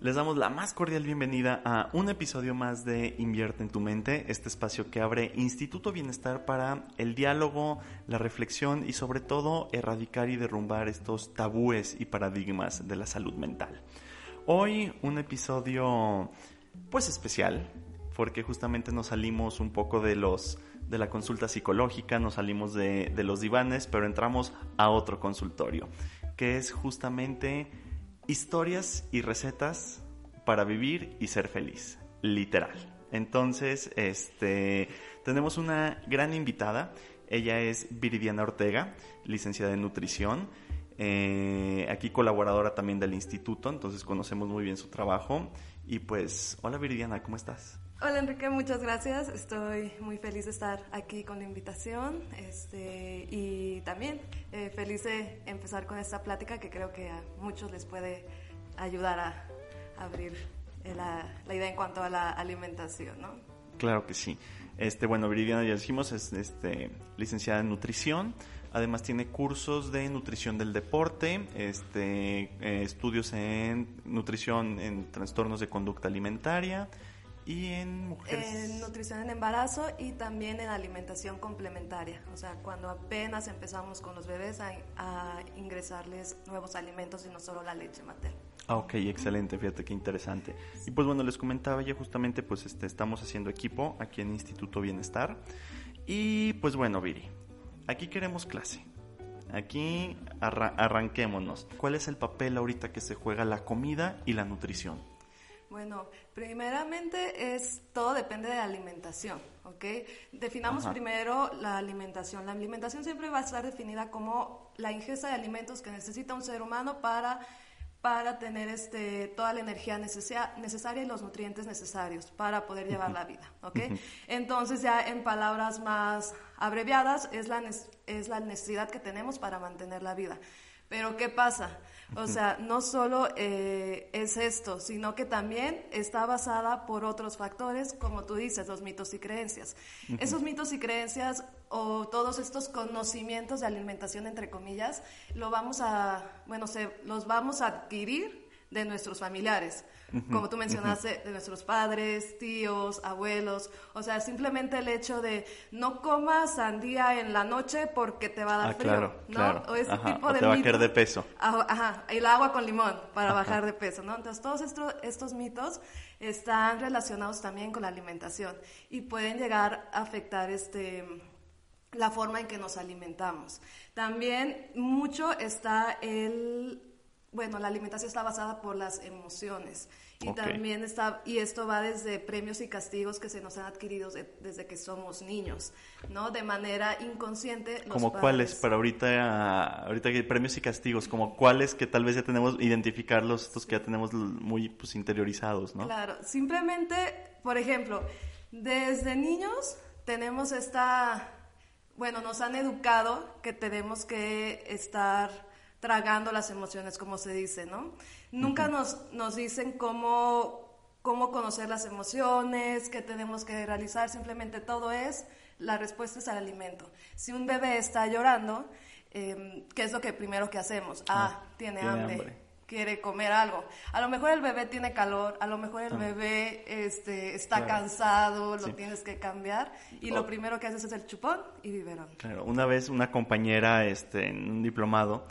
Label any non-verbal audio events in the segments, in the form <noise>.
les damos la más cordial bienvenida a un episodio más de Invierte en tu mente, este espacio que abre Instituto Bienestar para el diálogo, la reflexión y sobre todo erradicar y derrumbar estos tabúes y paradigmas de la salud mental. Hoy un episodio pues especial porque justamente nos salimos un poco de los de la consulta psicológica, nos salimos de, de los divanes, pero entramos a otro consultorio, que es justamente historias y recetas para vivir y ser feliz, literal. Entonces, este, tenemos una gran invitada. Ella es Viridiana Ortega, licenciada en nutrición. Eh, aquí colaboradora también del instituto, entonces conocemos muy bien su trabajo. Y pues, hola Viridiana, ¿cómo estás? Hola Enrique, muchas gracias. Estoy muy feliz de estar aquí con la invitación este, y también eh, feliz de empezar con esta plática que creo que a muchos les puede ayudar a, abrir la, idea en cuanto a la alimentación, ¿no? Claro que sí. Este, bueno, Viridiana ya dijimos, es este, licenciada en nutrición. Además tiene cursos de nutrición del deporte, este, eh, estudios en nutrición en trastornos de conducta alimentaria, ¿Y en mujeres? En nutrición en embarazo y también en alimentación complementaria. O sea, cuando apenas empezamos con los bebés a, ingresarles nuevos alimentos y no solo la leche materna. Ah, ok, excelente, fíjate qué interesante. Y pues bueno, les comentaba ya justamente, pues este, estamos haciendo equipo aquí en Instituto Bienestar. Y pues bueno, Viri, aquí queremos clase. Aquí arranquémonos. ¿Cuál es el papel ahorita que se juega la comida y la nutrición? Bueno, primeramente es todo depende de la alimentación, ¿ok? Definamos primero la alimentación. La alimentación siempre va a estar definida como la ingesta de alimentos que necesita un ser humano para para tener este, toda la energía necesaria y los nutrientes necesarios para poder llevar la vida, ¿ok? Entonces ya en palabras más abreviadas es la, es la necesidad que tenemos para mantener la vida. Pero ¿qué pasa? O sea, no solo eh, es esto, sino que también está basada por otros factores, como tú dices, los mitos y creencias. Esos mitos y creencias o todos estos conocimientos de alimentación, entre comillas, lo vamos a, bueno, se, los vamos a adquirir de nuestros familiares como tú mencionaste, de nuestros padres, tíos, abuelos. O sea, simplemente el hecho de no comas sandía en la noche porque te va a dar ah, frío, claro, ¿no? Claro. O ese tipo o de te va a caer de peso. Ajá, el agua con limón para bajar de peso, ¿no? Entonces, todos estos, estos mitos están relacionados también con la alimentación y pueden llegar a afectar este la forma en que nos alimentamos. También mucho está el bueno, la alimentación está basada por las emociones y también está y esto va desde premios y castigos que se nos han adquirido desde que somos niños, ¿no? De manera inconsciente. como cuáles para ahorita ahorita que premios y castigos, como cuáles que tal vez ya tenemos identificarlos estos que ya tenemos muy pues interiorizados, ¿no? Claro, simplemente, por ejemplo, desde niños tenemos esta bueno, nos han educado que tenemos que estar tragando las emociones, como se dice, ¿no? Nunca nos, nos dicen cómo, cómo conocer las emociones, qué tenemos que realizar, simplemente todo es, la respuesta es al alimento. Si un bebé está llorando, em, ¿qué es lo que primero que hacemos? Ah, ah tiene, hambre. quiere comer algo. A lo mejor el bebé tiene calor, a lo mejor el ah. bebé este, está cansado, lo tienes que cambiar y lo primero que haces es el chupón y biberón. Claro, una vez una compañera este, en un diplomado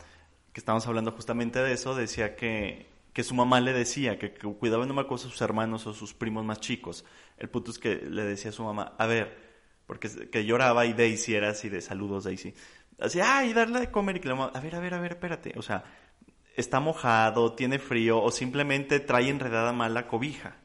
que estábamos hablando justamente de eso, decía que, que su mamá le decía que, cuidaba no me acuerdo sus hermanos o sus primos más chicos. El punto es que le decía a su mamá, a ver, porque que lloraba y Daisy era así de saludos Daisy. Así, ay, darle de comer y que la mamá, a ver, a ver, a ver, espérate. O sea, está mojado, tiene frío o simplemente trae enredada mal la cobija.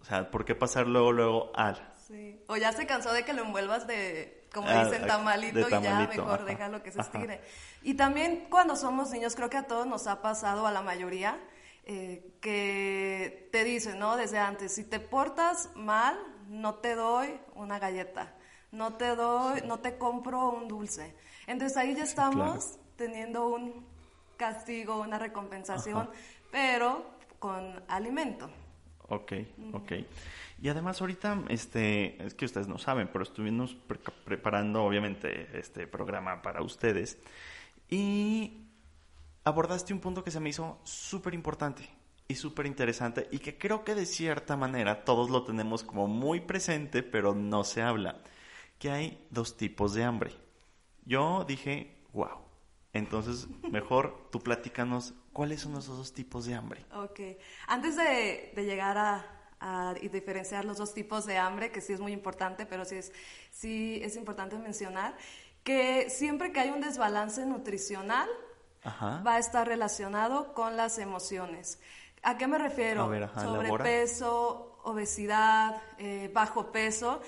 O sea, ¿por qué pasar luego, luego al? Sí. O ya se cansó de que lo envuelvas de como ah, dicen, tamalito, y ya mejor déjalo que se estire. Y también cuando somos niños, creo que a todos nos ha pasado, a la mayoría, eh, que te dicen, ¿no? Desde antes, si te portas mal, no te doy una galleta. no te doy, no te compro un dulce. Entonces ahí ya estamos teniendo un castigo, una recompensación, pero con alimento. Ok, ok. Y además ahorita, este, es que ustedes no saben, pero estuvimos preparando obviamente este programa para ustedes y abordaste un punto que se me hizo súper importante y súper interesante y que creo que de cierta manera todos lo tenemos como muy presente, pero no se habla, que hay dos tipos de hambre. Yo dije, wow. Entonces, mejor tú platícanos cuáles son esos dos tipos de hambre. Ok. Antes de, llegar a, diferenciar los dos tipos de hambre, que sí es muy importante, pero sí es, sí es importante mencionar que siempre que hay un desbalance nutricional, va a estar relacionado con las emociones. ¿A qué me refiero? Sobrepeso, obesidad, eh, bajo peso,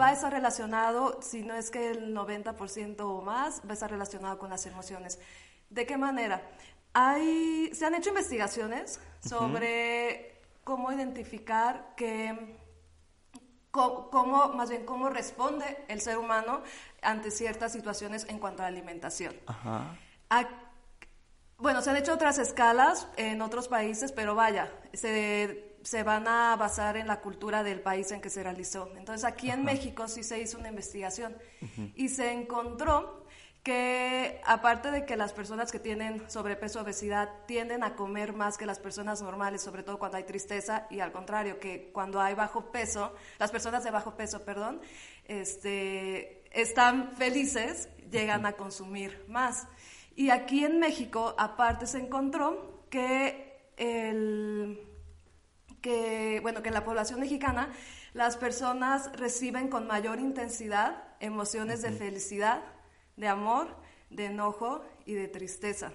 va a estar relacionado, si no es que el 90% o más, va a estar relacionado con las emociones. ¿De qué manera? Hay, se han hecho investigaciones sobre cómo identificar que cómo, más bien cómo responde el ser humano ante ciertas situaciones en cuanto a la alimentación. Ajá. Bueno, se han hecho otras escalas en otros países, pero vaya, se, se van a basar en la cultura del país en que se realizó. Entonces, aquí en México sí se hizo una investigación y se encontró que aparte de que las personas que tienen sobrepeso obesidad tienden a comer más que las personas normales, sobre todo cuando hay tristeza, y al contrario, que cuando hay bajo peso, las personas de bajo peso, perdón, este, están felices, llegan a consumir más. Y aquí en México, aparte, se encontró que, el, que, bueno, que en la población mexicana las personas reciben con mayor intensidad emociones de felicidad, de amor, de enojo y de tristeza.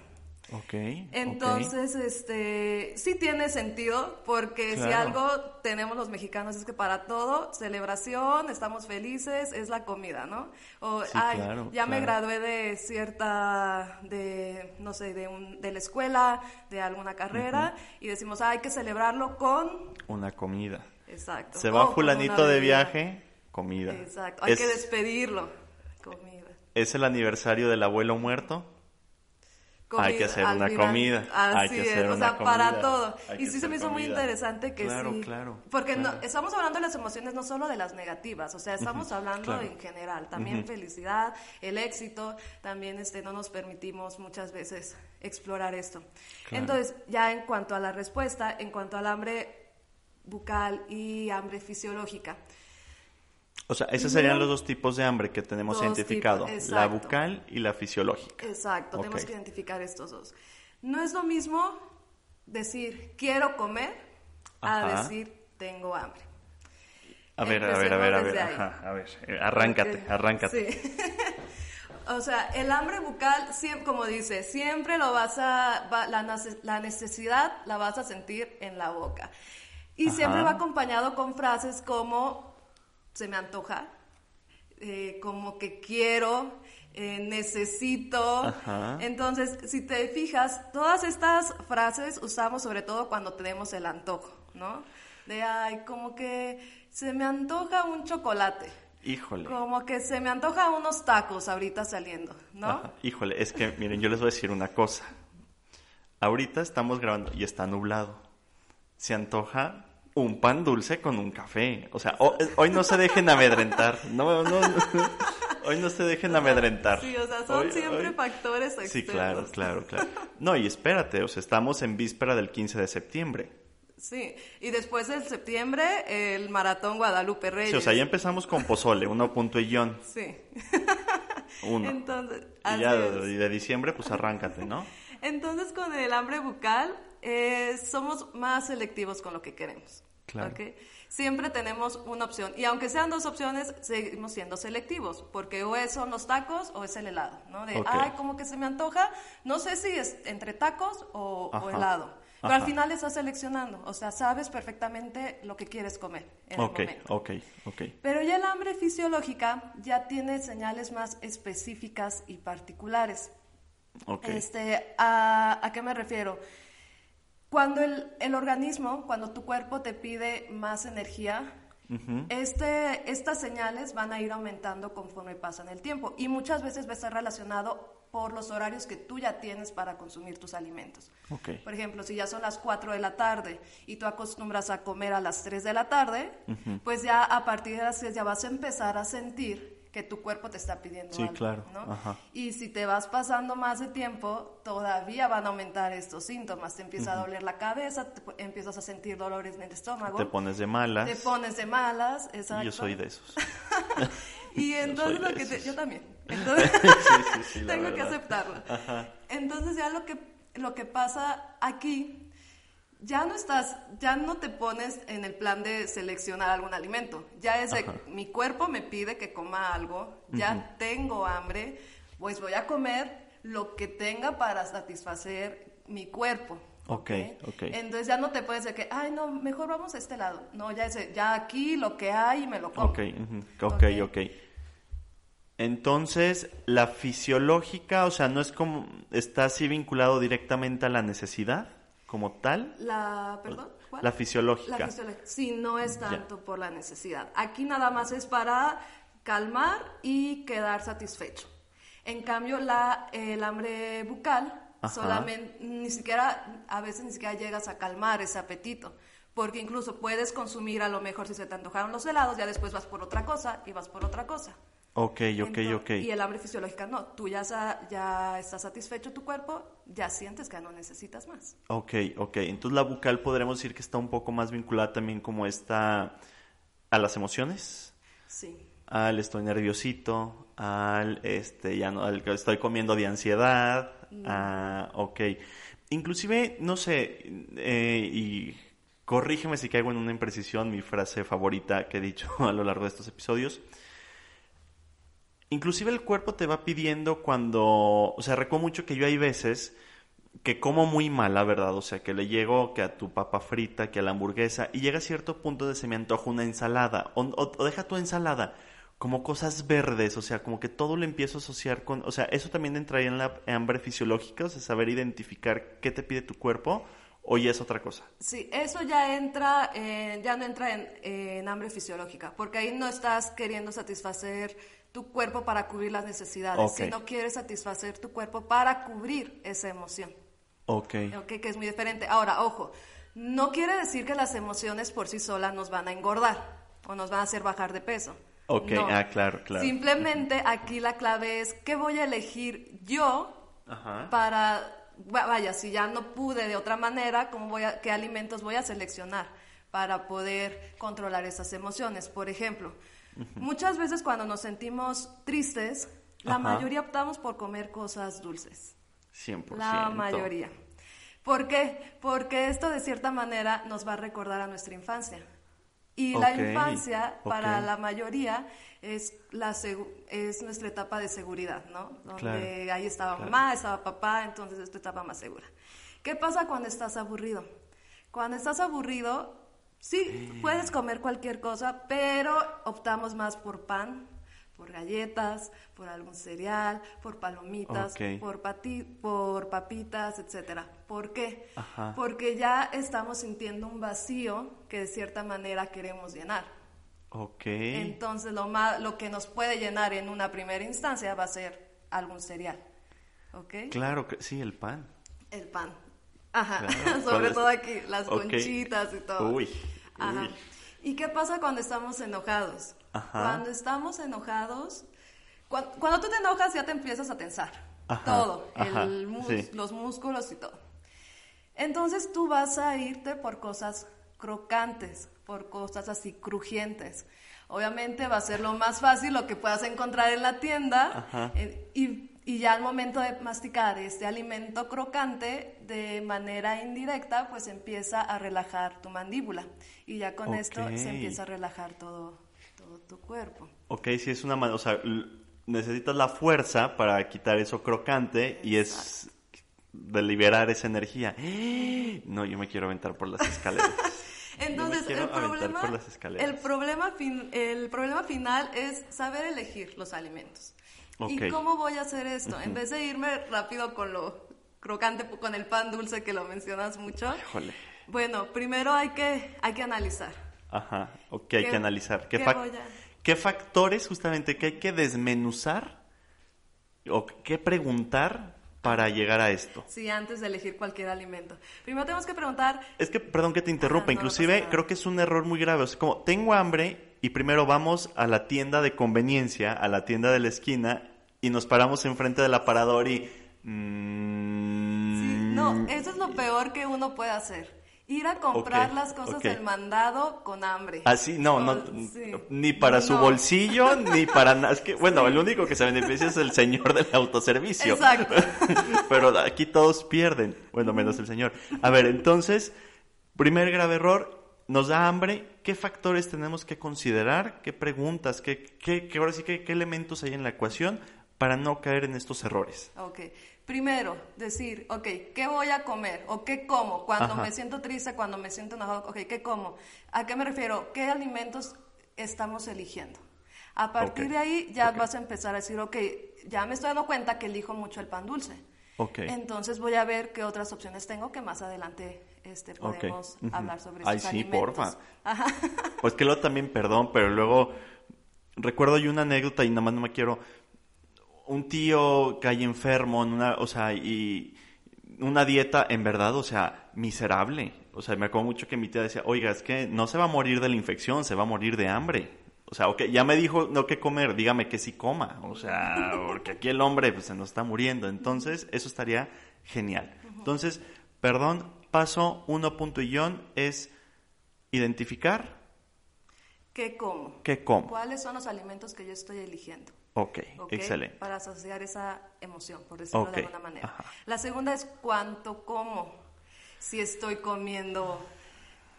Ok. Entonces, este, sí tiene sentido, porque si algo tenemos los mexicanos es que para todo, celebración, estamos felices, es la comida, ¿no? O, ay, ya me gradué de cierta, de, no sé, de, un, de la escuela, de alguna carrera, y decimos, hay que celebrarlo con... Una comida. Exacto. Se va fulanito de viaje, comida. Exacto, hay que despedirlo, comida. ¿Es el aniversario del abuelo muerto? hay que hacer una comida. Así es, o sea, para todo. y sí se me hizo muy interesante que claro, sí. Claro, Porque No, estamos hablando de las emociones no solo de las negativas, o sea, estamos hablando en general. También felicidad, el éxito, también este, no nos permitimos muchas veces explorar esto. Entonces, ya en cuanto a la respuesta, en cuanto al hambre bucal y hambre fisiológica. O sea, esos serían los dos tipos de hambre que tenemos identificado, la bucal y la fisiológica. Exacto, tenemos que identificar estos dos. No es lo mismo decir quiero comer a decir tengo hambre. A ver, a ver, a ver, a ver, a ver, eh, arráncate, arráncate. Sí. <laughs> o sea, el hambre bucal, como dice, siempre lo vas a, la, necesidad la vas a sentir en la boca. Y siempre va acompañado con frases como se me antoja, eh, como que quiero, eh, necesito. Entonces, si te fijas, todas estas frases usamos sobre todo cuando tenemos el antojo, ¿no? De, ay, como que se me antoja un chocolate. Híjole. Como que se me antoja unos tacos ahorita saliendo, ¿no? Híjole, es que miren, yo les voy a decir una cosa. Ahorita estamos grabando y está nublado. Se antoja un pan dulce con un café. O sea, hoy no se dejen amedrentar. No, no, hoy no se dejen amedrentar. Sí, o sea, son siempre factores externos. Sí, claro, claro, claro. No, y espérate, o sea, estamos en víspera del 15 de septiembre. Sí, y después del septiembre, el maratón Guadalupe Reyes. Sí, o sea, ya empezamos con pozole, uno punto y guion. Sí. Uno. Entonces, y ya de, de, diciembre, pues arráncate, ¿no? Entonces, con el hambre bucal, eh, somos más selectivos con lo que queremos. Claro. Siempre tenemos una opción. Y aunque sean dos opciones, seguimos siendo selectivos, porque o es son los tacos o es el helado, ¿no? De, ay, como que se me antoja, no sé si es entre tacos o, helado. Pero al final estás seleccionando, o sea, sabes perfectamente lo que quieres comer en el momento. Ok, ok, Pero ya el hambre fisiológica ya tiene señales más específicas y particulares. Este, ¿a, ¿A qué me refiero? Cuando el, el, organismo, cuando tu cuerpo te pide más energía, este, estas señales van a ir aumentando conforme pasan el tiempo. Y muchas veces va a estar relacionado por los horarios que tú ya tienes para consumir tus alimentos. Por ejemplo, si ya son las 4 de la tarde y tú acostumbras a comer a las 3 de la tarde, pues ya a partir de las 6 ya vas a empezar a sentir que tu cuerpo te está pidiendo sí, claro. Y si te vas pasando más de tiempo, todavía van a aumentar estos síntomas. Te empieza a doler la cabeza, empiezas a sentir dolores en el estómago. Te pones de malas. Te pones de malas, exacto. Yo soy de esos. <laughs> y entonces lo que yo también. <laughs> Entonces, <laughs> tengo que aceptarlo. Entonces ya lo que, lo que pasa aquí ya no estás, ya no te pones en el plan de seleccionar algún alimento. Ya es de, mi cuerpo me pide que coma algo, ya tengo hambre, pues voy a comer lo que tenga para satisfacer mi cuerpo. Ok, ok. Entonces ya no te puedes decir que, ay, no, mejor vamos a este lado. No, ya es, ya aquí lo que hay me lo como. Ok, ok, ok. Entonces, la fisiológica, o sea, no es como, está así vinculado directamente a la necesidad como tal? La, perdón, La fisiológica. La fisiológica. Sí, no es tanto por la necesidad. Aquí nada más es para calmar y quedar satisfecho. En cambio, la, el hambre bucal solamente, ni siquiera, a veces ni siquiera llegas a calmar ese apetito. Porque incluso puedes consumir a lo mejor si se te antojaron los helados, ya después vas por otra cosa y vas por otra cosa. Ok, ok, ok. Y el hambre fisiológica no, tú ya, ya estás satisfecho tu cuerpo, ya sientes que no necesitas más. Ok, ok. Entonces la bucal podremos decir que está un poco más vinculada también como está a las emociones. Sí. Al estoy nerviosito, al este ya no, al estoy comiendo de ansiedad. Ah, ok. Inclusive, no sé, eh, y corrígeme si caigo en una imprecisión, mi frase favorita que he dicho <laughs> a lo largo de estos episodios Inclusive el cuerpo te va pidiendo cuando, o sea, recuerdo mucho que yo hay veces que como muy mal, la verdad, o sea, que le llego que a tu papa frita, que a la hamburguesa, y llega a cierto punto de se me antoja una ensalada, o, deja tu ensalada, como cosas verdes, o sea, como que todo lo empiezo a asociar con, o sea, eso también entraría en la hambre fisiológica, o sea, saber identificar qué te pide tu cuerpo, o ya es otra cosa. Sí, eso ya entra, ya no entra en, en hambre fisiológica, porque ahí no estás queriendo satisfacer tu cuerpo para cubrir las necesidades, si no quieres satisfacer tu cuerpo para cubrir esa emoción. Ok. Ok, que es muy diferente. Ahora, ojo, no quiere decir que las emociones por sí solas nos van a engordar o nos van a hacer bajar de peso. Ok, ah, claro, claro. Simplemente aquí la clave es qué voy a elegir yo para, vaya, si ya no pude de otra manera, ¿cómo voy a, qué alimentos voy a seleccionar para poder controlar esas emociones. Por ejemplo, Muchas veces cuando nos sentimos tristes, la mayoría optamos por comer cosas dulces. 100%. La mayoría. ¿Por qué? Porque esto de cierta manera nos va a recordar a nuestra infancia. Y la infancia, para la mayoría, es, la es nuestra etapa de seguridad, ¿no? Donde ahí estaba mamá, estaba papá, entonces es tu etapa más segura. ¿Qué pasa cuando estás aburrido? Cuando estás aburrido, Sí, puedes comer cualquier cosa, pero optamos más por pan, por galletas, por algún cereal, por palomitas, por, por papitas, etcétera. ¿Por qué? Porque ya estamos sintiendo un vacío que de cierta manera queremos llenar. Entonces lo, más, lo que nos puede llenar en una primera instancia va a ser algún cereal. ¿Ok? Claro que sí, el pan. El pan. Ajá, <laughs> sobre todo aquí, las conchitas y todo. Uy. Ajá. ¿Y qué pasa cuando estamos enojados? Cuando estamos enojados, cuando, tú te enojas ya te empiezas a tensar. Todo, los músculos y todo. Entonces tú vas a irte por cosas crocantes, por cosas así crujientes. Obviamente va a ser lo más fácil lo que puedas encontrar en la tienda eh, y y ya al momento de masticar este alimento crocante, de manera indirecta, pues empieza a relajar tu mandíbula. Y ya con esto se empieza a relajar todo, todo tu cuerpo. Ok, si es una o sea, necesitas la fuerza para quitar eso crocante y es de liberar esa energía. <gasps> No, yo me quiero aventar por las escaleras. <laughs> Entonces, el problema, el, problema el problema final es saber elegir los alimentos. ¿Y cómo voy a hacer esto? En vez de irme rápido con lo crocante, con el pan dulce que lo mencionas mucho. Bueno, primero hay que, hay que analizar. Ajá, ok, hay ¿Qué- que analizar. ¿Qué, qué fac- a- qué factores justamente que hay que desmenuzar o qué preguntar para llegar a esto? Sí, antes de elegir cualquier alimento. Primero tenemos que preguntar, Es que, perdón que te interrumpa, Ajá, no, no inclusive nada. creo que es un error muy grave. O sea, como tengo hambre y primero vamos a la tienda de conveniencia, a la tienda de la esquina y nos paramos enfrente del aparador y... mm, sí, no, eso es lo peor que uno puede hacer. Ir a comprar las cosas del mandado con hambre. Así, no, no, <laughs> sí. ni para su No. bolsillo, <laughs> ni para nada. Es que, bueno, el único que se beneficia es el señor del autoservicio. Exacto. <laughs> Pero aquí todos pierden. Bueno, menos el señor. A ver, entonces, primer grave error, nos da hambre. ¿Qué factores tenemos que considerar? ¿Qué preguntas? ¿Qué, qué, qué- ahora sí, qué, qué elementos hay en la ecuación para no caer en estos errores? Ok. Primero, decir, ok, ¿qué voy a comer? ¿O qué como? Cuando Ajá. me siento triste, cuando me siento enojado, ok, ¿qué como? ¿A qué me refiero? ¿Qué alimentos estamos eligiendo? A partir Ok, de ahí ya ok. vas a empezar a decir, ok, ya me estoy dando cuenta que elijo mucho el pan dulce. Ok. Entonces voy a ver qué otras opciones tengo que más adelante este, podemos hablar sobre Ay, sí, alimentos. porfa. <laughs> Ajá. Pues que luego también, perdón, pero luego recuerdo yo una anécdota y nada más no me quiero. Un tío cae enfermo, en una, o sea, y una dieta en verdad, o sea, miserable. O sea, me acuerdo mucho que mi tía decía, oiga, es que no se va a morir de la infección, se va a morir de hambre. O sea, ok, ya me dijo no qué comer, dígame que sí coma. O sea, <laughs> porque aquí el hombre pues, se nos está muriendo. Entonces, eso estaría genial. Entonces, perdón, paso uno punto y guion es identificar ¿Qué como? qué como. ¿Cuáles son los alimentos que yo estoy eligiendo? Ok, excelente. Para asociar esa emoción, por decirlo de alguna manera. ajá. La segunda es cuánto como. Si estoy comiendo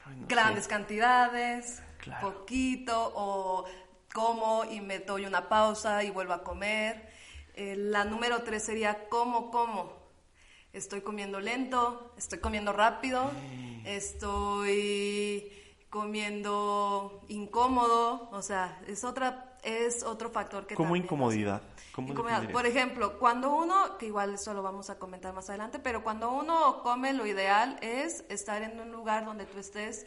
Ay, no grandes sé. cantidades, Claro. poquito, o como y me doy una pausa y vuelvo a comer. Eh, la número tres sería cómo como. Estoy comiendo lento, estoy comiendo rápido, estoy comiendo incómodo, o sea, es otra es otro factor que ¿Cómo también- incomodidad? ¿Cómo Incomodidad. Por ejemplo, cuando uno, que igual eso lo vamos a comentar más adelante, pero cuando uno come, lo ideal es estar en un lugar donde tú estés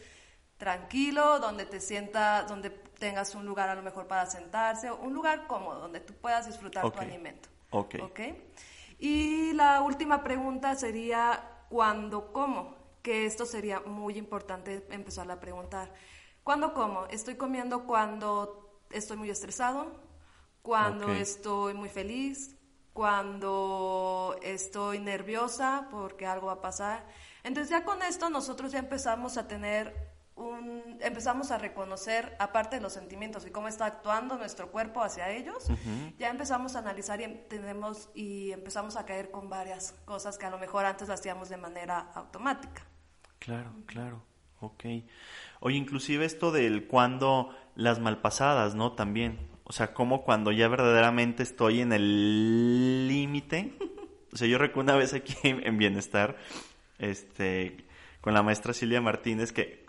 tranquilo, donde te sientas, donde tengas un lugar a lo mejor para sentarse, un lugar cómodo, donde tú puedas disfrutar tu alimento. Ok. Y la última pregunta sería, ¿cuándo como? Que esto sería muy importante empezar a preguntar. ¿Cuándo como? ¿Estoy comiendo cuando estoy muy estresado? ¿Cuando estoy muy feliz? ¿Cuando estoy nerviosa porque algo va a pasar? Entonces ya con esto nosotros ya empezamos a tener un, empezamos a reconocer, aparte de los sentimientos y cómo está actuando nuestro cuerpo hacia ellos, ya empezamos a analizar y entendemos y empezamos a caer con varias cosas que a lo mejor antes las hacíamos de manera automática. Claro, claro. Ok. Oye, inclusive esto del cuando las malpasadas, ¿no? También. O sea, como cuando ya verdaderamente estoy en el límite. O sea, yo recuerdo una vez aquí en Bienestar, este, con la maestra Silvia Martínez, que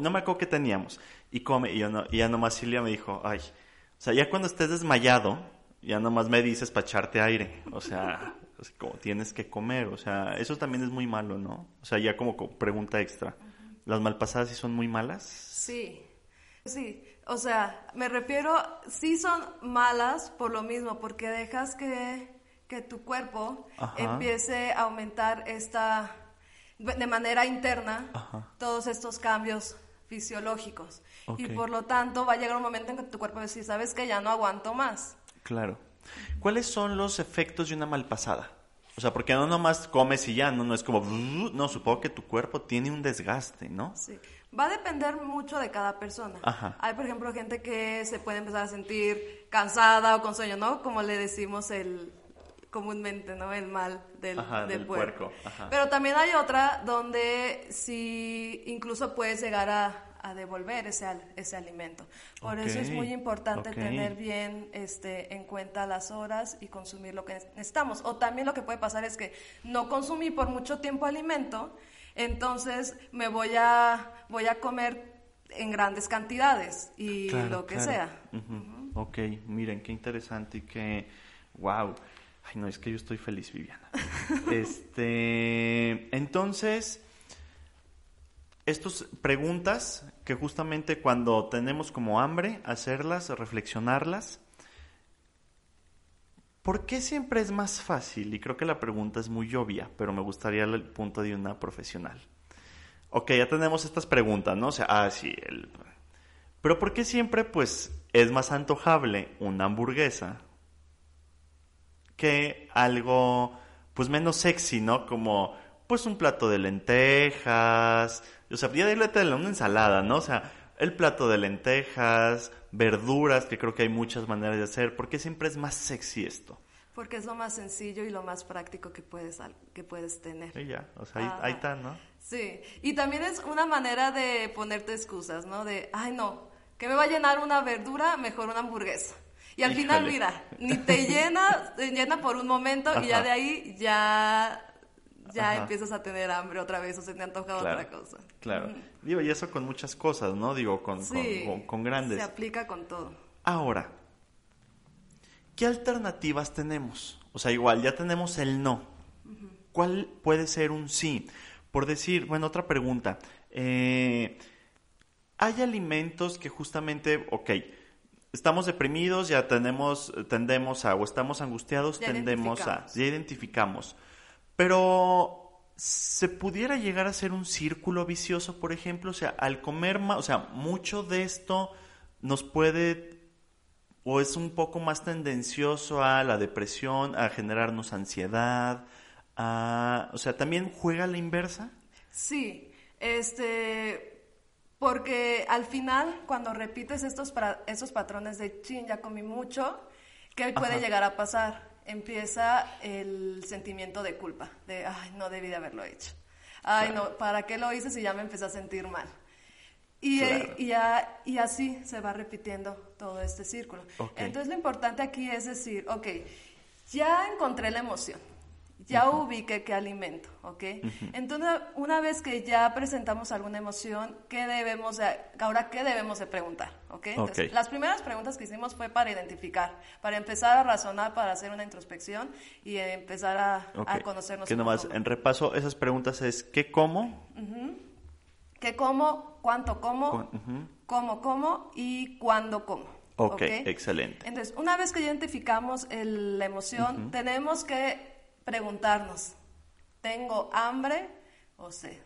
no me acuerdo qué teníamos. Y come, y, yo no, y ya nomás Silvia me dijo, ay, o sea, ya cuando estés desmayado, ya nomás me dices para echarte aire. O sea, <laughs> como tienes que comer. O sea, eso también es muy malo, ¿no? O sea, ya como co- pregunta extra. ¿Las malpasadas sí son muy malas? Sí, sí. O sea, me refiero, sí son malas por lo mismo, porque dejas que, que tu cuerpo Ajá. empiece a aumentar esta, de manera interna, Ajá. todos estos cambios fisiológicos. Y por lo tanto va a llegar un momento en que tu cuerpo va a decir, sabes que ya no aguanto más. Claro. ¿Cuáles son los efectos de una malpasada? O sea, porque no nomás comes y ya, no, no es como... No, supongo que tu cuerpo tiene un desgaste, ¿no? Sí. Va a depender mucho de cada persona. Ajá. Hay, por ejemplo, gente que se puede empezar a sentir cansada o con sueño, ¿no? Como le decimos el comúnmente, ¿no? El mal del, Ajá, del del puerco. puerco, ajá. Pero también hay otra donde sí incluso puedes llegar a, a devolver ese, al- ese alimento. Por eso es muy importante tener bien este, en cuenta las horas y consumir lo que necesitamos. O también lo que puede pasar es que no consumí por mucho tiempo alimento, entonces me voy a, voy a comer en grandes cantidades y Claro, lo que claro. sea. Ok, miren, qué interesante y qué... Wow. Ay, no, es que yo estoy feliz, Viviana. <laughs> este... Entonces... estas preguntas que justamente cuando tenemos como hambre, hacerlas, reflexionarlas. ¿Por qué siempre es más fácil? Y creo que la pregunta es muy obvia, pero me gustaría el punto de una profesional. Ok, ya tenemos estas preguntas, ¿no? O sea, ah, sí, el... Pero ¿por qué siempre, pues, es más antojable una hamburguesa que algo, pues, menos sexy, ¿no? Como, pues, un plato de lentejas, o sea, ya de una ensalada, ¿no? O sea, el plato de lentejas, verduras, que creo que hay muchas maneras de hacer. ¿Por qué siempre es más sexy esto? Porque es lo más sencillo y lo más práctico que puedes, que puedes tener. Ya, o sea, ahí, está, ¿no? Sí, y también es una manera de ponerte excusas, ¿no? De, ay, no, que me va a llenar una verdura, mejor una hamburguesa. Y al final, mira, ni te <laughs> llena, te llena por un momento y ya de ahí ya ya empiezas a tener hambre otra vez o se te antoja otra cosa. Claro. Digo, y eso con muchas cosas, ¿no? Digo, con, con, grandes. Se aplica con todo. Ahora, ¿qué alternativas tenemos? O sea, igual, ya tenemos el no. ¿Cuál puede ser un sí? Por decir, bueno, otra pregunta. Eh, hay alimentos que justamente, ok, estamos deprimidos, ya tenemos, tendemos a, o estamos angustiados, tendemos a, ya identificamos. Pero se pudiera llegar a ser un círculo vicioso, por ejemplo, o sea, al comer más, o sea, mucho de esto nos puede o es un poco más tendencioso a la depresión, a generarnos ansiedad, a, o sea, también juega la inversa. Sí, este, porque al final cuando repites estos, esos patrones de chin, ya comí mucho, ¿qué puede llegar a pasar? empieza el sentimiento de culpa, de, ay, no debí de haberlo hecho. Ay, no, ¿para qué lo hice si ya me empecé a sentir mal? Y, y, y, así se va repitiendo todo este círculo. Entonces lo importante aquí es decir, ok, ya encontré la emoción, ya ubique qué alimento, ¿ok? Entonces, una vez que ya presentamos alguna emoción, ¿qué debemos de, ahora qué debemos de preguntar, ¿ok? Entonces, las primeras preguntas que hicimos fue para identificar, para empezar a razonar, para hacer una introspección y empezar a, conocernos. Que nomás, en repaso, esas preguntas es, ¿qué como? ¿Qué como? ¿Cuánto como? ¿Cómo como? Y ¿cuándo como? Ok, excelente. Entonces, una vez que identificamos la emoción, tenemos que preguntarnos, ¿tengo hambre o sed?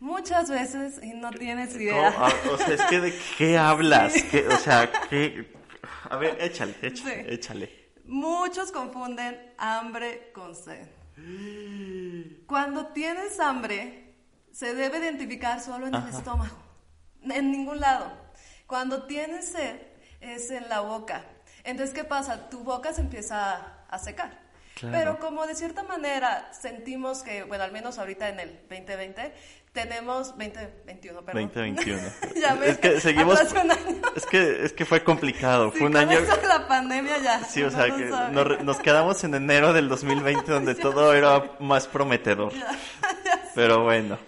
Muchas veces y no tienes idea. Ah, o sea, es que de qué <laughs> hablas, o sea, ¿qué? A ver, échale, échale, échale. Muchos confunden hambre con sed. Cuando tienes hambre, se debe identificar solo en el estómago, en ningún lado. Cuando tienes sed, es en la boca. Entonces, ¿qué pasa? Tu boca se empieza a secar. Pero como de cierta manera sentimos que, bueno, al menos ahorita en el 2020, tenemos 2021, perdón. 2021. <laughs> ya es que seguimos. Es que, es que fue complicado. fue un año. la pandemia ya. Sí, o sea, que nos, quedamos en enero del 2020 <laughs> donde todo era más prometedor. <laughs> Pero bueno.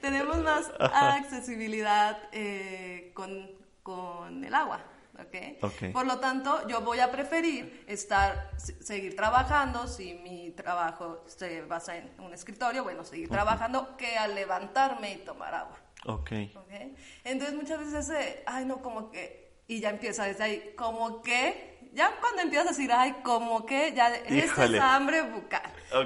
Tenemos más accesibilidad eh, con, con el agua. ¿Okay? Por lo tanto, yo voy a preferir estar, seguir trabajando, si mi trabajo se basa en un escritorio, bueno, seguir trabajando que al levantarme y tomar agua. Ok. Entonces muchas veces ese, ay no, como que, y ya empieza desde ahí, como que, ya cuando empiezas a decir, ay, como que, ya, esta es hambre bucal.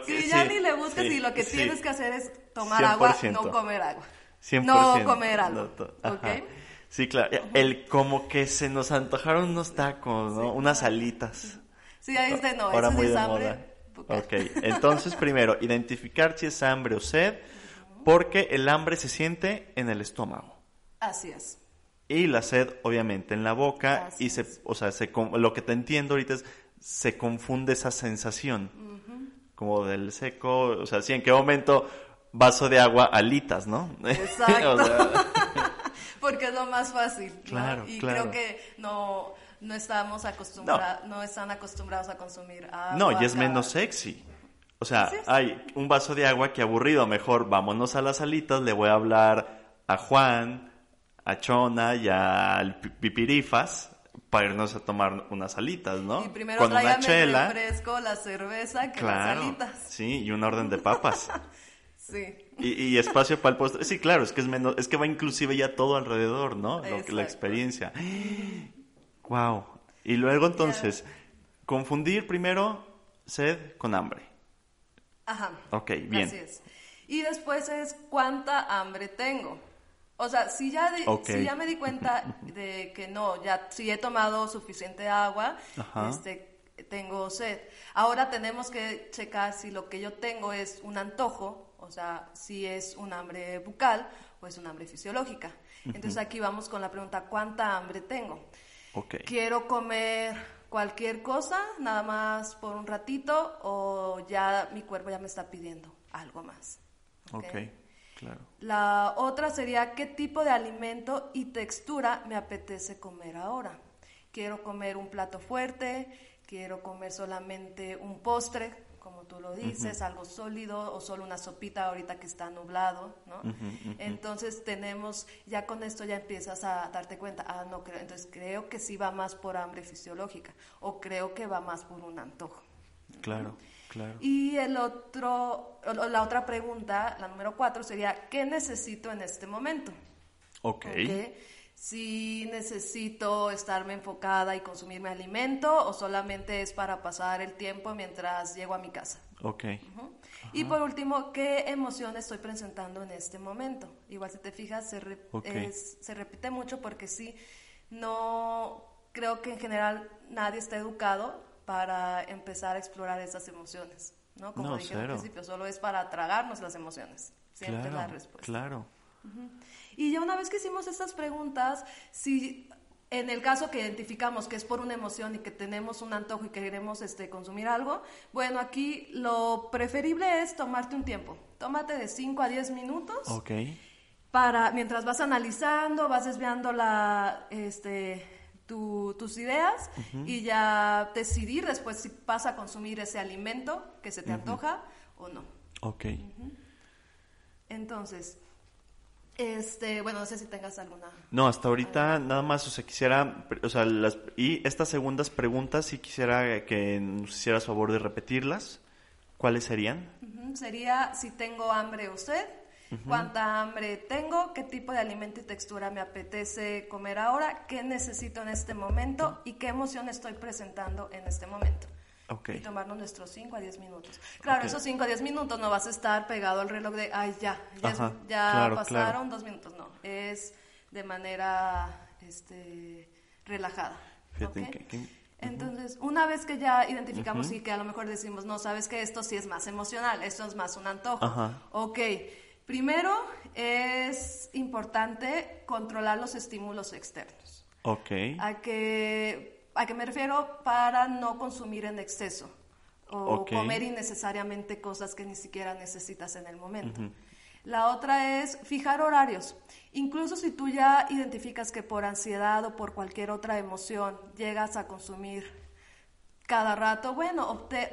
si ya ni le buscas y lo que tienes que hacer es tomar agua, no comer agua. 100%. No comer algo. ¿ok? Sí, claro. El como que se nos antojaron unos tacos, ¿no? Unas alitas. Sí, ahí está, no, Ahora muy es hambre. Ok, entonces primero, identificar si es hambre o sed, porque el hambre se siente en el estómago. Así es. Y la sed, obviamente, en la boca. y se, o sea, se, lo que te entiendo ahorita es, se confunde esa sensación. Como del seco, o sea, sí, en qué momento vaso de agua, alitas, ¿no? <laughs> Exacto. Porque es lo más fácil. Claro, Y creo que no, no estamos acostumbrados, no. están acostumbrados a consumir agua. No, y es menos sexy. O sea, hay un vaso de agua que aburrido, mejor vámonos a las alitas, le voy a hablar a Juan, a Chona y al Pipirifas para irnos a tomar unas alitas, ¿no? Y primero Con una chela, el refresco, la cerveza, que las alitas. Sí, y un orden de papas. <laughs> Sí. Y, espacio para el postre. Sí, claro, es que es menos, es que va inclusive ya todo alrededor, ¿no? Lo la experiencia. Wow. Y luego entonces, confundir primero sed con hambre. Ajá. Ok, bien. Así es. Y después es cuánta hambre tengo. O sea, si ya, si ya me di cuenta <laughs> de que no, ya si he tomado suficiente agua, este, tengo sed. Ahora tenemos que checar si lo que yo tengo es un antojo, o sea, si es un hambre bucal o es un hambre fisiológica. Entonces aquí vamos con la pregunta, ¿cuánta hambre tengo? Quiero comer cualquier cosa, nada más por un ratito, o ya mi cuerpo ya me está pidiendo algo más. Ok, claro. La otra sería qué tipo de alimento y textura me apetece comer ahora. Quiero comer un plato fuerte, quiero comer solamente un postre, como tú lo dices, algo sólido o solo una sopita ahorita que está nublado, ¿no? Entonces tenemos, ya con esto ya empiezas a darte cuenta, ah, no creo, entonces creo que sí va más por hambre fisiológica o creo que va más por un antojo. Claro, claro. Y el otro, la otra pregunta, la número cuatro, sería, ¿qué necesito en este momento? Ok. okay si necesito estarme enfocada y consumirme alimento o solamente es para pasar el tiempo mientras llego a mi casa. Ok. Y por último, ¿qué emoción estoy presentando en este momento? Igual si te fijas, se, se repite mucho porque sí, no creo que en general nadie está educado para empezar a explorar esas emociones. ¿no? Como dije al principio, solo es para tragarnos las emociones. Siempre la respuesta. Claro. Y ya una vez que hicimos estas preguntas, si en el caso que identificamos que es por una emoción y que tenemos un antojo y queremos este, consumir algo, bueno, aquí lo preferible es tomarte un tiempo. Tómate de 5 a 10 minutos. Ok. Para, mientras vas analizando, vas desviando la, este, tus ideas y ya decidir después si vas a consumir ese alimento que se te antoja o no. Ok. Entonces, este, bueno, no sé si tengas alguna. No, hasta ahorita nada más, o sea, quisiera, o sea, las, y estas segundas preguntas, si quisiera que nos hicieras favor de repetirlas. ¿Cuáles serían? Sería si tengo hambre o sed, cuánta hambre tengo, qué tipo de alimento y textura me apetece comer ahora, qué necesito en este momento y qué emoción estoy presentando en este momento. Okay. Y tomarnos nuestros 5 a 10 minutos. Claro, esos 5 a 10 minutos no vas a estar pegado al reloj de, ay, ya, ya, pasaron dos minutos. No, es de manera este, relajada. Entonces, una vez que ya identificamos y que a lo mejor decimos, no, sabes que esto sí es más emocional, esto es más un antojo. Ok, primero es importante controlar los estímulos externos. Ok. A que ¿A qué me refiero? Para no consumir en exceso o comer innecesariamente cosas que ni siquiera necesitas en el momento. La otra es fijar horarios. Incluso si tú ya identificas que por ansiedad o por cualquier otra emoción llegas a consumir cada rato, bueno,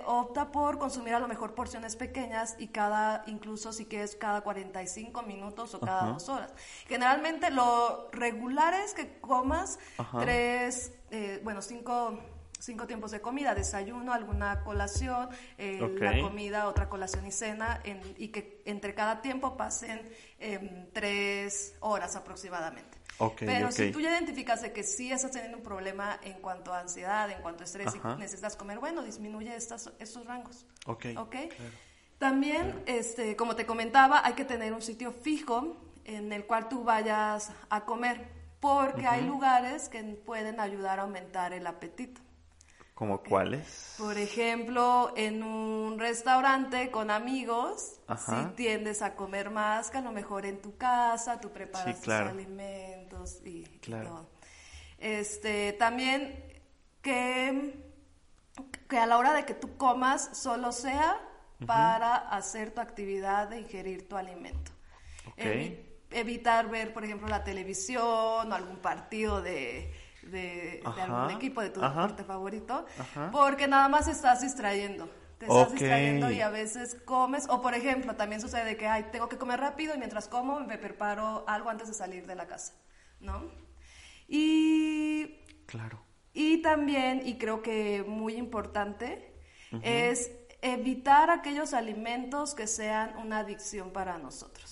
opta por consumir a lo mejor porciones pequeñas y cada, incluso si quieres, cada 45 minutos o cada dos horas. Generalmente lo regular es que comas tres, eh, bueno, cinco, cinco tiempos de comida, desayuno, alguna colación, eh, la comida, otra colación y cena, y que entre cada tiempo pasen em, tres horas aproximadamente. Pero si tú ya identificas que sí estás teniendo un problema en cuanto a ansiedad, en cuanto a estrés y necesitas comer, bueno, disminuye estos rangos. Ok. También, este, como te comentaba, hay que tener un sitio fijo en el cual tú vayas a comer, porque hay lugares que pueden ayudar a aumentar el apetito. ¿Como cuáles? Por ejemplo, en un restaurante con amigos, si tiendes a comer más que a lo mejor en tu casa, tú preparas tus alimentos y, todo. Este, también que, que a la hora de que tú comas solo sea para hacer tu actividad de ingerir tu alimento. Evitar ver, por ejemplo, la televisión o algún partido de de, algún equipo, de tu deporte favorito, porque nada más estás distrayendo. Te estás distrayendo y a veces comes, o por ejemplo, también sucede que, ay, tengo que comer rápido y mientras como me preparo algo antes de salir de la casa, ¿no? Y... Claro. Y también, y creo que muy importante, es evitar aquellos alimentos que sean una adicción para nosotros.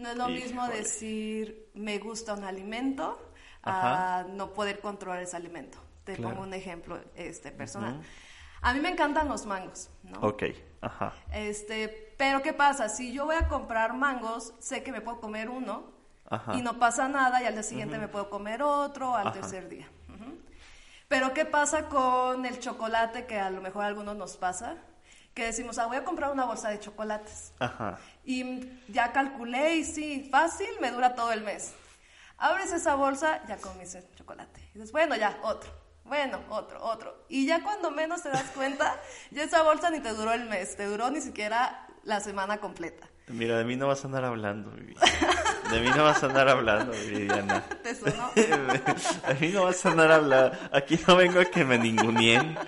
No es lo mismo decir me gusta un alimento a no poder controlar ese alimento. Te Claro. pongo un ejemplo este personal. A mí me encantan los mangos, ¿no? Ok, ajá. Este, pero ¿qué pasa? Si yo voy a comprar mangos, sé que me puedo comer uno Ajá. y no pasa nada y al día siguiente me puedo comer otro al Ajá. tercer día. Pero ¿qué pasa con el chocolate que a lo mejor a algunos nos pasa? Que decimos, ah, voy a comprar una bolsa de chocolates. Ajá. Y ya calculé y sí, fácil, me dura todo el mes. Abres esa bolsa, ya comiste chocolate. Y dices, bueno, ya, otro. Bueno, otro, otro. Y ya cuando menos te das cuenta, <laughs> ya esa bolsa ni te duró el mes, te duró ni siquiera la semana completa. Mira, de mí no vas a andar hablando, Vivi. De mí no vas a andar hablando, Viviana. <laughs> ¿Te sonó? <laughs> De mí no vas a andar hablando. Aquí no vengo a que me ninguneen.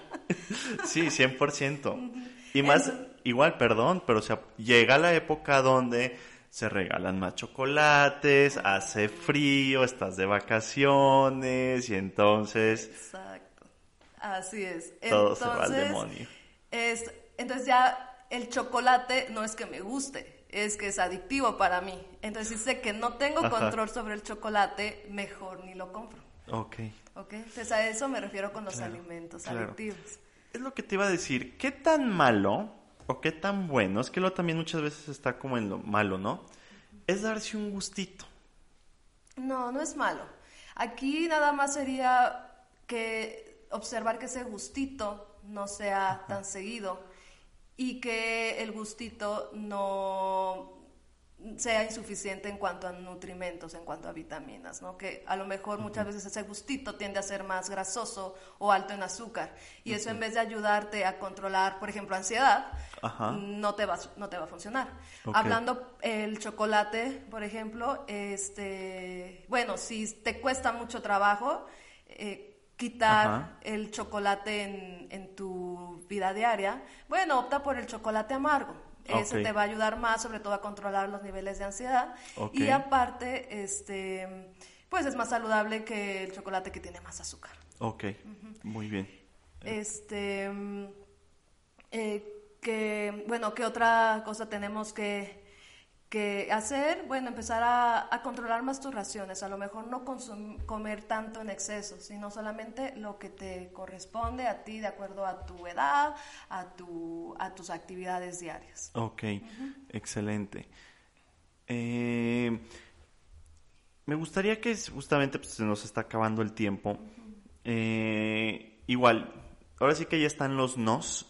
Sí, 100%. Y más, igual, perdón, pero o sea, llega la época donde se regalan más chocolates, hace frío, estás de vacaciones y entonces Exacto. Así es. todo se va al Entonces, demonio. Es, entonces ya el chocolate no es que me guste, es que es adictivo para mí. Entonces si sé que no tengo Ajá. control sobre el chocolate, mejor ni lo compro. Ok. ¿Ok? Entonces a eso me refiero con los Claro, alimentos claro. adictivos. Es lo que te iba a decir. ¿Qué tan malo o qué tan bueno? Es que lo también muchas veces está como en lo malo, ¿no? Es darse un gustito. No, no es malo. Aquí nada más sería que observar que ese gustito no sea tan seguido y que el gustito no sea insuficiente en cuanto a nutrimentos, en cuanto a vitaminas, ¿no? Que a lo mejor muchas veces ese gustito tiende a ser más grasoso o alto en azúcar y eso en vez de ayudarte a controlar, por ejemplo, ansiedad, Ajá. no te va, no te va a funcionar. Hablando el chocolate, por ejemplo, este, bueno, si te cuesta mucho trabajo eh, quitar Ajá. el chocolate en, en tu vida diaria, bueno, opta por el chocolate amargo. Ese Ok. te va a ayudar más, sobre todo a controlar los niveles de ansiedad. Y aparte, este, pues es más saludable que el chocolate que tiene más azúcar. Ok, muy bien. Este, eh, que, bueno, ¿qué otra cosa tenemos que, que hacer? Bueno, empezar a, controlar más tus raciones. A lo mejor no comer tanto en exceso, sino solamente lo que te corresponde a ti de acuerdo a tu edad, a, tu, a tus actividades diarias. Ok, excelente. Eh, me gustaría que justamente pues, se nos está acabando el tiempo. Eh, igual, ahora sí que ya están los nos.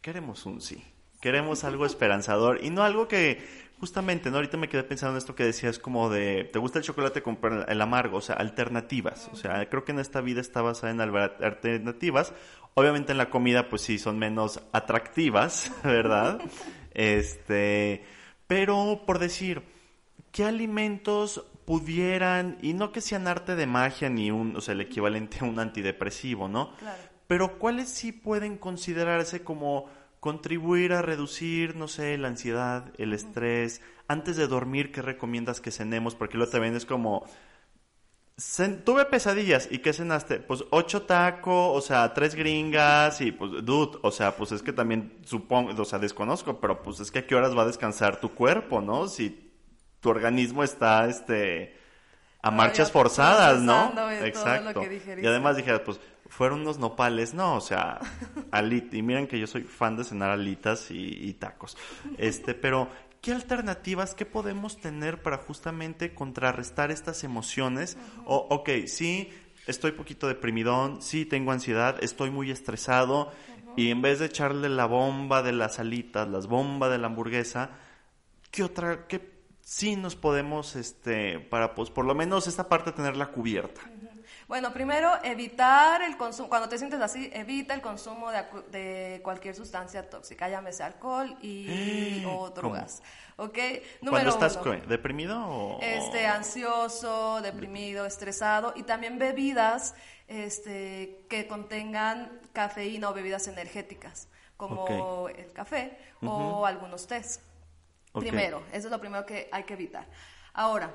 Queremos un sí. Queremos algo esperanzador y no algo que justamente, ¿no? Ahorita me quedé pensando en esto que decías como de, ¿te gusta el chocolate con el amargo? O sea, alternativas. O sea, creo que en esta vida está basada en alternativas. Obviamente en la comida, pues sí, son menos atractivas, <laughs> ¿verdad? Este, pero por decir, ¿qué alimentos pudieran, y no que sean arte de magia ni un, o sea, el equivalente a un antidepresivo, ¿no? Claro. Pero ¿cuáles sí pueden considerarse como contribuir a reducir, no sé, la ansiedad, el estrés? Antes de dormir, ¿qué recomiendas que cenemos? Porque luego también es como, tuve pesadillas, ¿y qué cenaste? Pues ocho tacos, o sea, tres gringas, y pues, dude, o sea, pues es que también supongo, o sea, desconozco, pero pues es que a qué horas va a descansar tu cuerpo, ¿no? Si tu organismo está, este, a marchas forzadas, ¿no? Exacto. Y además dije, pues, fueron unos nopales, no, o sea, <laughs> alit, y miren que yo soy fan de cenar alitas y, y tacos. Este, pero, ¿qué alternativas, qué podemos tener para justamente contrarrestar estas emociones? O, ok, sí, estoy poquito deprimidón, sí tengo ansiedad, estoy muy estresado, y en vez de echarle la bomba de las alitas, las bombas de la hamburguesa, ¿qué otra, qué sí nos podemos, este, para, pues, por lo menos esta parte tenerla cubierta? Bueno, primero, evitar el consumo, cuando te sientes así, evita el consumo de, de cualquier sustancia tóxica, llámese alcohol y, <gasps> o drogas. ¿Ok? Cuando estás deprimido o Este, ansioso, deprimido, estresado y también bebidas este, que contengan cafeína o bebidas energéticas, como el café o algunos tés. Ok. Primero, eso es lo primero que hay que evitar. Ahora,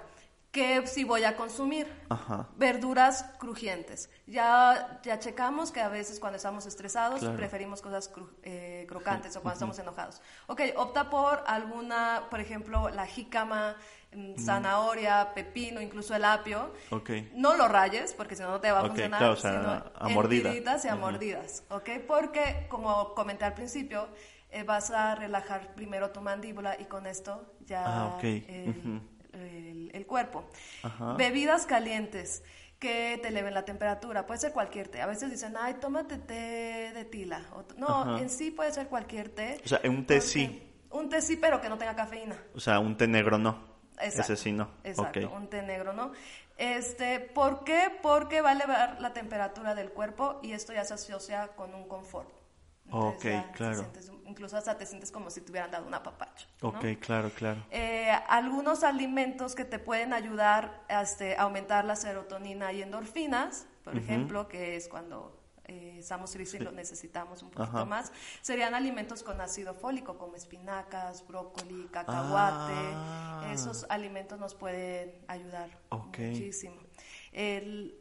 ¿Qué sí voy a consumir? Ajá. Verduras crujientes. Ya, ya checamos que a veces cuando estamos estresados Claro. preferimos cosas cru- eh, crocantes o cuando estamos enojados. Ok, opta por alguna, por ejemplo, la jícama, mm, zanahoria, pepino, incluso el apio. Ok. No lo rayes, porque si no, no te va a Ok, funcionar. claro, o sea, sino a mordida. en tiritas y a Ujú. mordidas, ¿ok? Porque, como comenté al principio, eh, vas a relajar primero tu mandíbula y con esto ya Ah, el, Ujú. el- el cuerpo. Ajá. Bebidas calientes que te eleven la temperatura. Puede ser cualquier té. A veces dicen, ay, tómate té de tila. O no, Ajá. en sí puede ser cualquier té. O sea, un té sí. Un té sí, pero que no tenga cafeína. O sea, un té negro no. Exacto. Ese sí no. Exacto, un té negro, ¿no? Este, ¿por qué? Porque va a elevar la temperatura del cuerpo y esto ya se asocia con un confort. Ok, ya te claro. sientes- incluso hasta te sientes como si te hubieran dado un apapacho. ¿no? Ok, claro, claro. Eh, algunos alimentos que te pueden ayudar a este, aumentar la serotonina y endorfinas, por ejemplo, que es cuando eh, estamos tristes y lo necesitamos un poquito Ajá. más, serían alimentos con ácido fólico como espinacas, brócoli, cacahuate. Ah. Esos alimentos nos pueden ayudar Ok. muchísimo. El,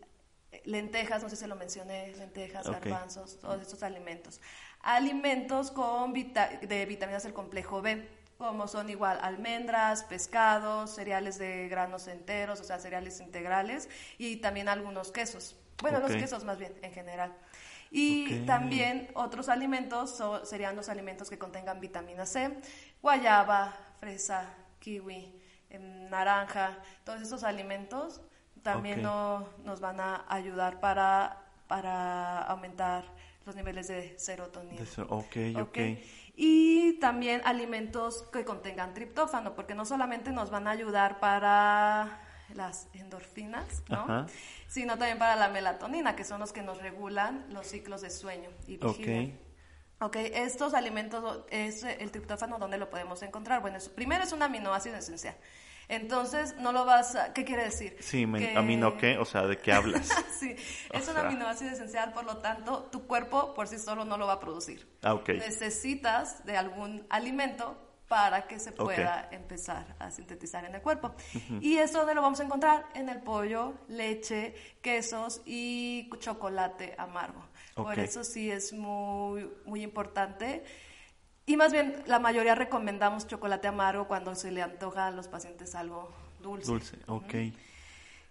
lentejas, no sé si lo mencioné, lentejas, Ok. garbanzos, todos estos alimentos. Alimentos con vita- de vitaminas del complejo B, como son igual almendras, pescados, cereales de granos enteros, o sea, cereales integrales, y también algunos quesos. Bueno, los quesos más bien, en general. Y también otros alimentos so- serían los alimentos que contengan vitamina C, guayaba, fresa, kiwi, em, naranja, todos estos alimentos también no- nos van a ayudar para, para aumentar los niveles de serotonina. De eso- ok, ok. Y también alimentos que contengan triptófano, porque no solamente nos van a ayudar para las endorfinas, ¿no? Ajá. sino también para la melatonina, que son los que nos regulan los ciclos de sueño y vigilia. Ok. Ok, estos alimentos, es el triptófano, ¿dónde lo podemos encontrar? Bueno, es- primero es un aminoácido esencial. Entonces, no lo vas a... ¿Qué quiere decir? Sí, me, Que- a mí no qué, o sea, ¿de qué hablas? <laughs> sí, es un aminoácido esencial, por lo tanto, tu cuerpo por sí solo no lo va a producir. Ah, ok. Necesitas de algún alimento para que se pueda empezar a sintetizar en el cuerpo. ¿Y esto dónde lo vamos a encontrar? En el pollo, leche, quesos y chocolate amargo. Por Ok. eso sí es muy, muy importante. Y más bien, la mayoría recomendamos chocolate amargo cuando se le antoja a los pacientes algo dulce. Dulce, ok.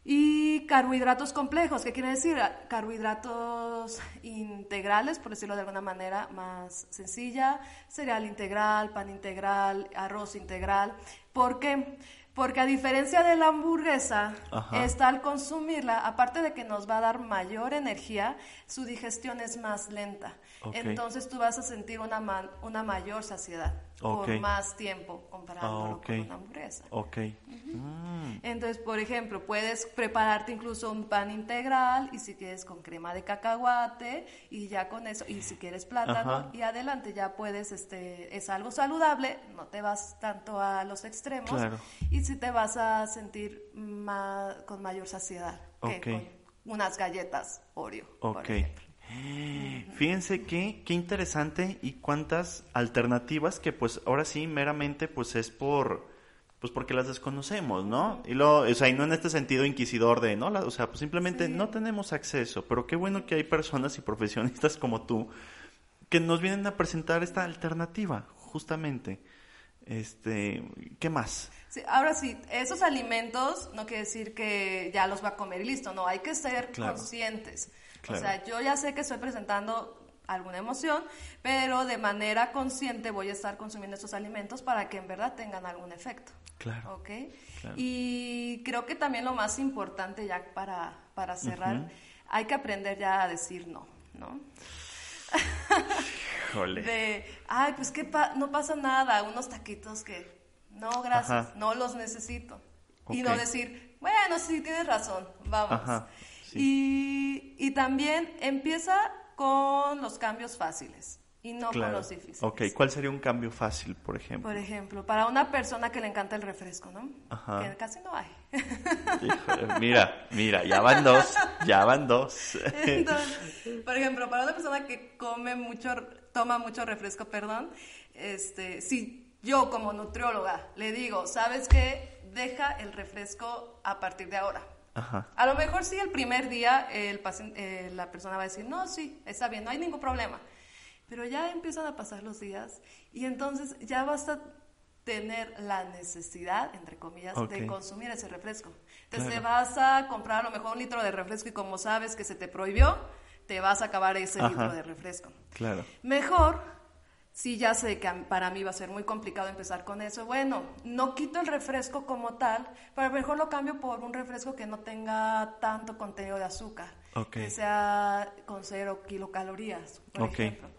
Y carbohidratos complejos, ¿qué quiere decir? Carbohidratos integrales, por decirlo de alguna manera más sencilla, cereal integral, pan integral, arroz integral. ¿Por qué? Porque a diferencia de la hamburguesa, Ajá. esta al consumirla, aparte de que nos va a dar mayor energía, su digestión es más lenta. Entonces tú vas a sentir una, una mayor saciedad por más tiempo comparándolo Ah, con una hamburguesa. Ok. Mm, Entonces, por ejemplo, puedes prepararte incluso un pan integral y si quieres con crema de cacahuate y ya con eso, y si quieres plátano Ajá. y adelante ya puedes, este, es algo saludable, no te vas tanto a los extremos Claro. y si te vas a sentir ma- con mayor saciedad que con unas galletas Oreo, por ejemplo. Fíjense que, qué interesante y cuántas alternativas que pues ahora sí meramente pues es por pues porque las desconocemos, ¿no? Y lo, o sea, y no en este sentido inquisidor de, ¿no? La- o sea, pues simplemente no tenemos acceso, pero qué bueno que hay personas y profesionistas como tú que nos vienen a presentar esta alternativa, justamente. Este, ¿qué más? Sí, ahora sí, esos alimentos no quiere decir que ya los va a comer y listo, no, hay que ser Claro. conscientes. Claro. O sea, yo ya sé que estoy presentando alguna emoción, pero de manera consciente voy a estar consumiendo esos alimentos para que en verdad tengan algún efecto. Claro. ¿Ok? Claro. Y creo que también lo más importante ya para, para cerrar, hay que aprender ya a decir no, ¿no? Híjole. <laughs> de, ay, pues que no pasa nada, unos taquitos que, no, gracias, Ajá. no los necesito. Y Ok. no decir, bueno, sí, tienes razón, vamos. Ajá, sí. y, y también empieza con los cambios fáciles y no con Claro. los difíciles. Ok, ¿cuál sería un cambio fácil, por ejemplo? Por ejemplo, para una persona que le encanta el refresco, ¿no? Ajá. Que casi no hay. Híjole, mira, mira, ya van dos, ya van dos. <laughs> Entonces, por ejemplo, para una persona que come mucho, toma mucho refresco, perdón, este, si yo como nutrióloga le digo, ¿sabes qué? Deja el refresco a partir de ahora. Ajá. A lo mejor sí el primer día el paciente, eh, la persona va a decir, no, sí, está bien, no hay ningún problema. Pero ya empiezan a pasar los días y entonces ya vas a tener la necesidad, entre comillas, de consumir ese refresco. Entonces Claro. te vas a comprar a lo mejor un litro de refresco y como sabes que se te prohibió, te vas a acabar ese Ajá. litro de refresco. Claro. Mejor, si ya sé que para mí va a ser muy complicado empezar con eso, bueno, no quito el refresco como tal, pero mejor lo cambio por un refresco que no tenga tanto contenido de azúcar, Ok. que sea con cero kilocalorías, por Ok. ejemplo.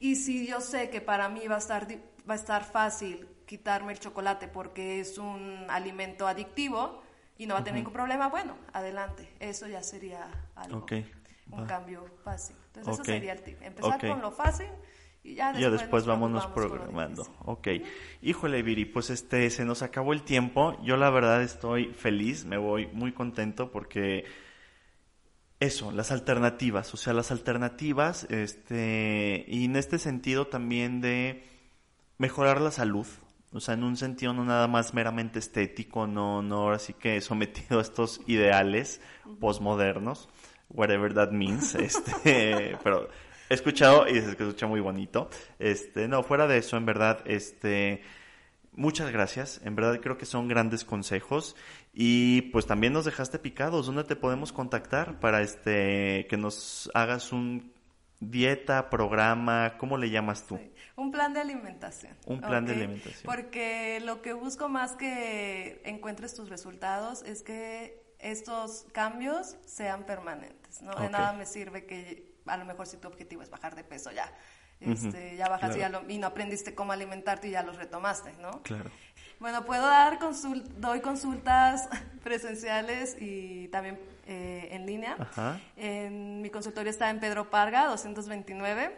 Y si yo sé que para mí va a estar, va a estar fácil quitarme el chocolate porque es un alimento adictivo y no va a tener ningún problema, bueno, adelante, eso ya sería algo, Ok, un va. cambio fácil. Entonces eso sería el tip, empezar con lo fácil y ya después, ya después nos vámonos lo programando. Ok. Híjole, Viri, pues este, se nos acabó el tiempo. Yo la verdad estoy feliz, me voy muy contento porque eso, las alternativas, o sea, las alternativas, este, y en este sentido también de mejorar la salud, o sea, en un sentido no nada más meramente estético, no, no ahora sí que sometido a estos ideales postmodernos, whatever that means, <laughs> este, pero he escuchado y se escucha muy bonito, este, no, fuera de eso, en verdad, este, Muchas gracias, en verdad creo que son grandes consejos y pues también nos dejaste picados, ¿dónde te podemos contactar para este que nos hagas un dieta, programa, ¿cómo le llamas tú? Sí, Un plan de alimentación. Un plan de alimentación. Porque lo que busco más que encuentres tus resultados es que estos cambios sean permanentes. ¿no? De nada me sirve que a lo mejor si tu objetivo es bajar de peso ya. Este, ya bajas y, ya lo- y no aprendiste cómo alimentarte y ya los retomaste, ¿no? Claro. Bueno, puedo dar consul- doy consultas <laughs> presenciales y también eh, en línea. Ajá. En mi consultorio está en Pedro Parga, 229.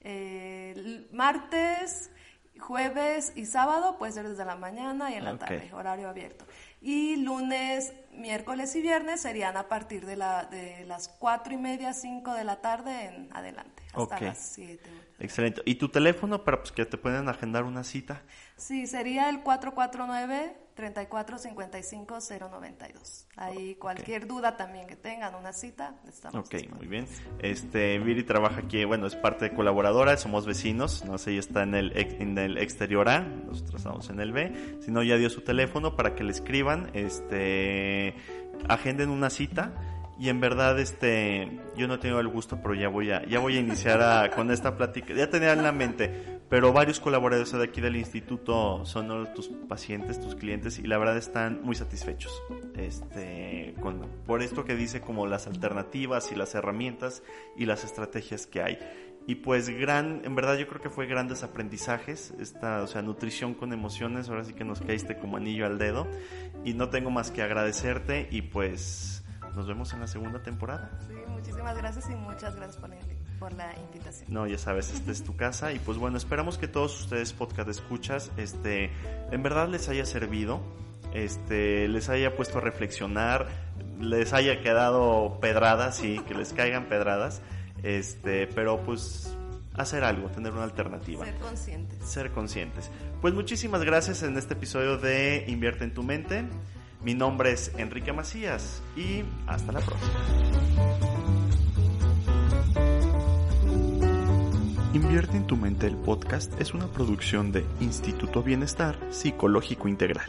Eh, martes, jueves y sábado puede ser desde la mañana y en la tarde, horario abierto. Y lunes, miércoles y viernes serían a partir de, la, de las cuatro y media, cinco de la tarde en adelante, hasta las siete. Excelente. ¿Y tu teléfono para pues, que te puedan agendar una cita? Sí, sería el 449-3455-092. Ahí cualquier duda también que tengan, una cita, estamos Ok, disponibles. muy bien. Este, Viri trabaja aquí, bueno, es parte de colaboradora, somos vecinos, no sé, ella está en el, en el exterior A, nosotros estamos en el B, si no, ya dio su teléfono para que le escriban, este, agenden una cita. Y en verdad, este, yo no tengo el gusto, pero ya voy a, ya voy a iniciar con esta plática. Ya tenía en la mente, pero varios colaboradores de aquí del instituto son tus pacientes, tus clientes, y la verdad están muy satisfechos. Este, por esto que dice como las alternativas y las herramientas y las estrategias que hay. Y pues gran, en verdad yo creo que fue grandes aprendizajes, esta, o sea, nutrición con emociones, ahora sí que nos caíste como anillo al dedo. Y no tengo más que agradecerte y pues nos vemos en la segunda temporada. Sí, muchísimas gracias y muchas gracias por la, invi- por la invitación. No, ya sabes, esta es tu casa y pues bueno, esperamos que todos ustedes podcast escuchas, este, en verdad les haya servido, este, les haya puesto a reflexionar, les haya quedado pedradas, sí, que les caigan pedradas, este, pero pues hacer algo, tener una alternativa. Ser conscientes. ser conscientes. Pues muchísimas gracias en este episodio de Invierte en tu mente. Mi nombre es Enrique Macías y hasta la próxima. Invierte en tu mente el podcast es una producción de Instituto Bienestar Psicológico Integral.